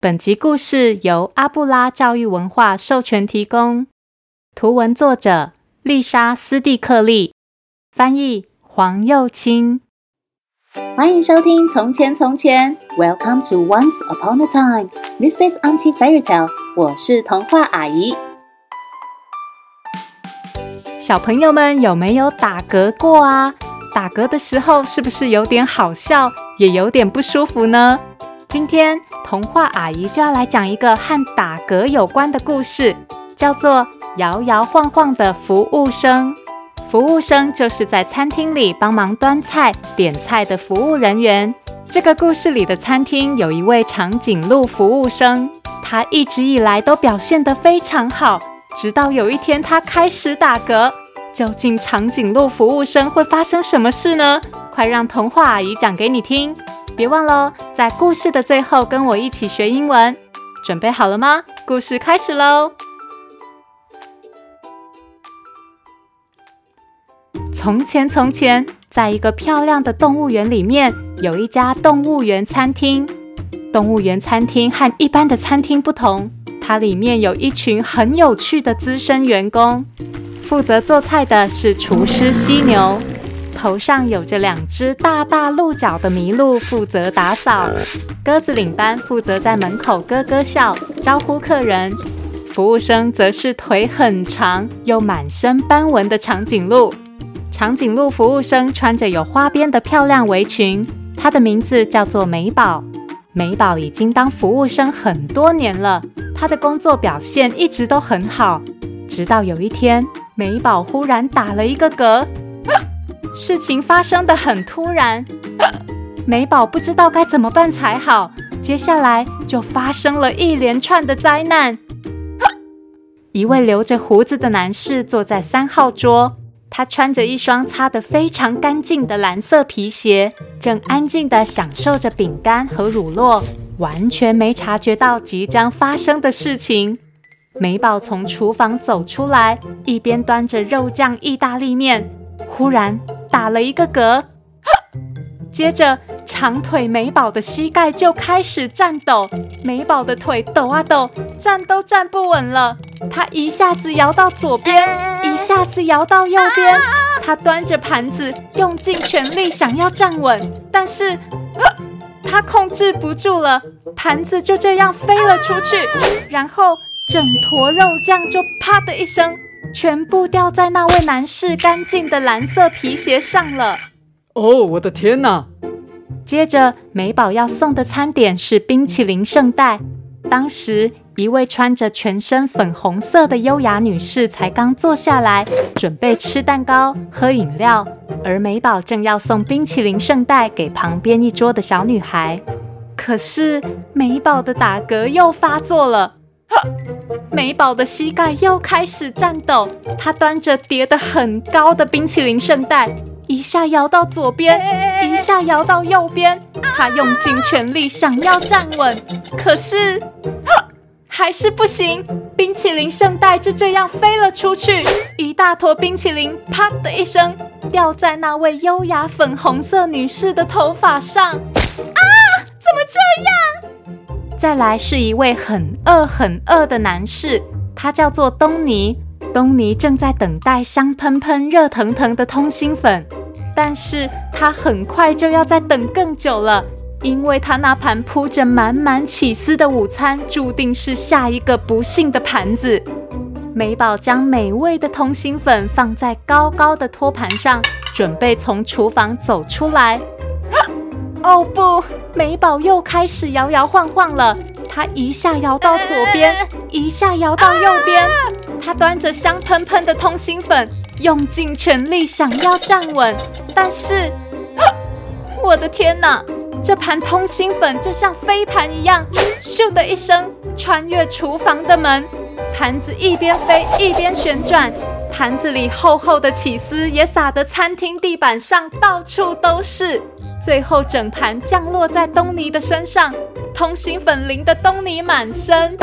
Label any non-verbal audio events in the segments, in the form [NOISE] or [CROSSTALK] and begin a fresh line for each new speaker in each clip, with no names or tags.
本集故事由阿布拉教育文化授权提供，图文作者丽莎·斯蒂克利，翻译黄又清。
欢迎收听《从前从前》，Welcome to Once Upon a Time。This is Auntie Fairy Tale。我是童话阿姨。
小朋友们有没有打嗝过啊？打嗝的时候是不是有点好笑，也有点不舒服呢？今天童话阿姨就要来讲一个和打嗝有关的故事，叫做《摇摇晃晃的服务生》。服务生就是在餐厅里帮忙端菜、点菜的服务人员。这个故事里的餐厅有一位长颈鹿服务生，他一直以来都表现得非常好，直到有一天他开始打嗝。究竟长颈鹿服务生会发生什么事呢？快让童话阿姨讲给你听！别忘了，在故事的最后跟我一起学英文。准备好了吗？故事开始喽！从前，从前，在一个漂亮的动物园里面，有一家动物园餐厅。动物园餐厅和一般的餐厅不同，它里面有一群很有趣的资深员工。负责做菜的是厨师犀牛。头上有着两只大大鹿角的麋鹿，负责打扫；鸽子领班负责在门口咯咯笑，招呼客人。服务生则是腿很长又满身斑纹的长颈鹿。长颈鹿服务生穿着有花边的漂亮围裙，他的名字叫做美宝。美宝已经当服务生很多年了，她的工作表现一直都很好。直到有一天，美宝忽然打了一个嗝。事情发生的很突然，[LAUGHS] 美宝不知道该怎么办才好。接下来就发生了一连串的灾难。[LAUGHS] 一位留着胡子的男士坐在三号桌，他穿着一双擦得非常干净的蓝色皮鞋，正安静地享受着饼干和乳酪，完全没察觉到即将发生的事情。美宝从厨房走出来，一边端着肉酱意大利面，忽然。打了一个嗝，[LAUGHS] 接着长腿美宝的膝盖就开始颤抖，美宝的腿抖啊抖，站都站不稳了。她一下子摇到左边，一下子摇到右边。她端着盘子，用尽全力想要站稳，但是 [LAUGHS] 他控制不住了，盘子就这样飞了出去，然后整坨肉酱就啪的一声。全部掉在那位男士干净的蓝色皮鞋上了。
哦，我的天哪！
接着，美宝要送的餐点是冰淇淋圣代。当时，一位穿着全身粉红色的优雅女士才刚坐下来，准备吃蛋糕、喝饮料，而美宝正要送冰淇淋圣代给旁边一桌的小女孩。可是，美宝的打嗝又发作了。美宝的膝盖又开始颤抖，她端着叠得很高的冰淇淋圣代，一下摇到左边，一下摇到右边。她用尽全力想要站稳，可是还是不行。冰淇淋圣代就这样飞了出去，一大坨冰淇淋啪的一声掉在那位优雅粉红色女士的头发上。啊！怎么这样？再来是一位很饿很饿的男士，他叫做东尼。东尼正在等待香喷喷、热腾腾的通心粉，但是他很快就要再等更久了，因为他那盘铺着满满起司的午餐，注定是下一个不幸的盘子。美宝将美味的通心粉放在高高的托盘上，准备从厨房走出来。哦不！美宝又开始摇摇晃晃了。她一下摇到左边，一下摇到右边。她端着香喷喷的通心粉，用尽全力想要站稳，但是，[LAUGHS] 我的天哪！这盘通心粉就像飞盘一样，咻的一声穿越厨房的门，盘子一边飞一边旋转，盘子里厚厚的起司也撒得餐厅地板上到处都是。最后，整盘降落在东尼的身上，通心粉淋得东尼满身。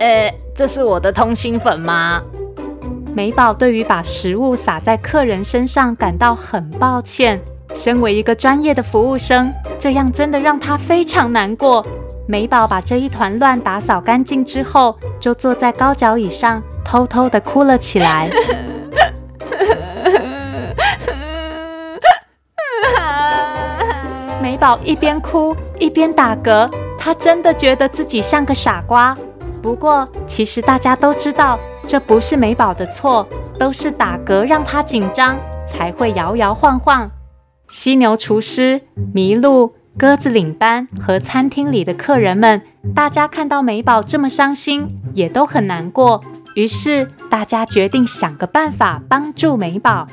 呃，这是我的通心粉吗？
美宝对于把食物撒在客人身上感到很抱歉。身为一个专业的服务生，这样真的让他非常难过。美宝把这一团乱打扫干净之后，就坐在高脚椅上，偷偷的哭了起来。[LAUGHS] 美宝一边哭一边打嗝，她真的觉得自己像个傻瓜。不过，其实大家都知道，这不是美宝的错，都是打嗝让她紧张，才会摇摇晃晃。犀牛厨师、麋鹿。鸽子领班和餐厅里的客人们，大家看到美宝这么伤心，也都很难过。于是大家决定想个办法帮助美宝。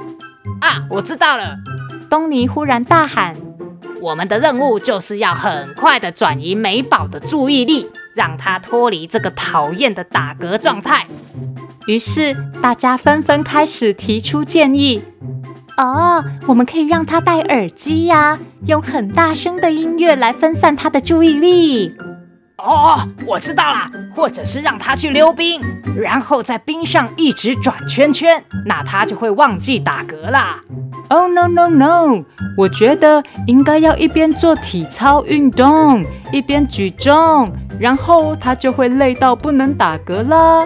啊，我知道了！
东尼忽然大喊：“
我们的任务就是要很快地转移美宝的注意力，让她脱离这个讨厌的打嗝状态。”
于是大家纷纷开始提出建议。哦，我们可以让他戴耳机呀，用很大声的音乐来分散他的注意力。
哦，我知道了，或者是让他去溜冰，然后在冰上一直转圈圈，那他就会忘记打嗝啦。
Oh no no no！我觉得应该要一边做体操运动，一边举重，然后他就会累到不能打嗝啦。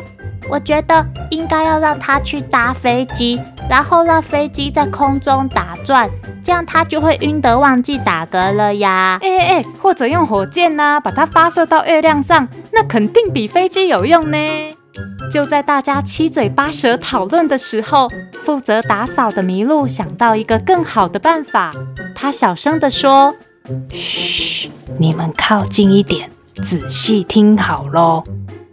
我觉得应该要让他去搭飞机，然后让飞机在空中打转，这样他就会晕得忘记打嗝了呀。
哎哎哎，或者用火箭呢、啊，把它发射到月亮上，那肯定比飞机有用呢。就在大家七嘴八舌讨论的时候，负责打扫的麋鹿想到一个更好的办法，他小声地说：“
嘘，你们靠近一点，仔细听好喽，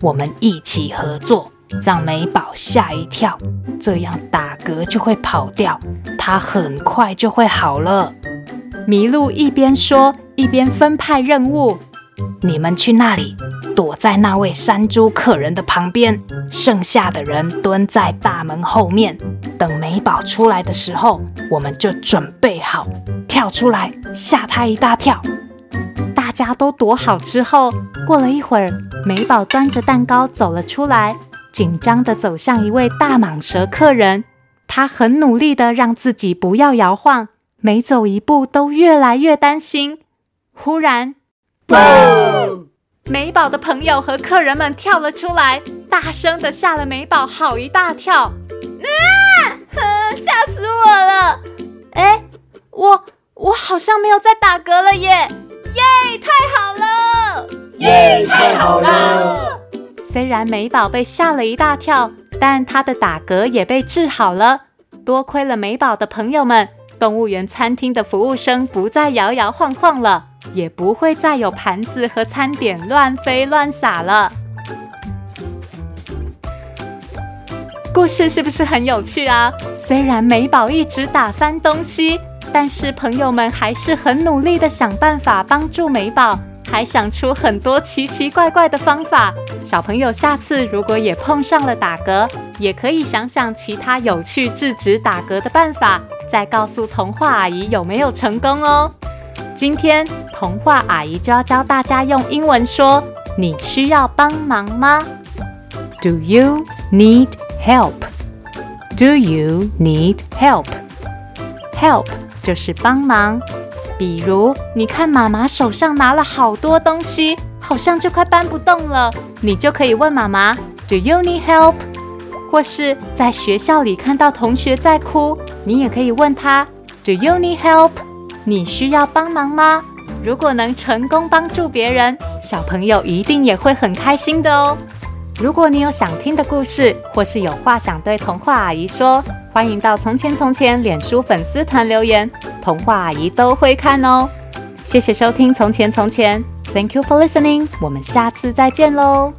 我们一起合作。”让美宝吓一跳，这样打嗝就会跑掉，它很快就会好了。
麋鹿一边说一边分派任务：
你们去那里，躲在那位山猪客人的旁边，剩下的人蹲在大门后面，等美宝出来的时候，我们就准备好跳出来吓他一大跳。
大家都躲好之后，过了一会儿，美宝端着蛋糕走了出来。紧张地走向一位大蟒蛇客人，他很努力地让自己不要摇晃，每走一步都越来越担心。忽然，嘣！美宝的朋友和客人们跳了出来，大声的吓了美宝好一大跳。
啊！吓死我了！
哎，我我好像没有再打嗝了耶！耶，太好了！
耶，太好了！
虽然美宝被吓了一大跳，但她的打嗝也被治好了。多亏了美宝的朋友们，动物园餐厅的服务生不再摇摇晃晃了，也不会再有盘子和餐点乱飞乱洒了。故事是不是很有趣啊？虽然美宝一直打翻东西，但是朋友们还是很努力地想办法帮助美宝。还想出很多奇奇怪怪的方法，小朋友下次如果也碰上了打嗝，也可以想想其他有趣制止打嗝的办法，再告诉童话阿姨有没有成功哦。今天童话阿姨就要教大家用英文说：“你需要帮忙吗？”Do you need help? Do you need help? Help 就是帮忙。比如，你看妈妈手上拿了好多东西，好像就快搬不动了，你就可以问妈妈：“Do you need help？” 或是在学校里看到同学在哭，你也可以问他：“Do you need help？” 你需要帮忙吗？如果能成功帮助别人，小朋友一定也会很开心的哦。如果你有想听的故事，或是有话想对童话阿姨说，欢迎到《从前从前》脸书粉丝团留言，童话阿姨都会看哦。谢谢收听《从前从前》，Thank you for listening，我们下次再见喽。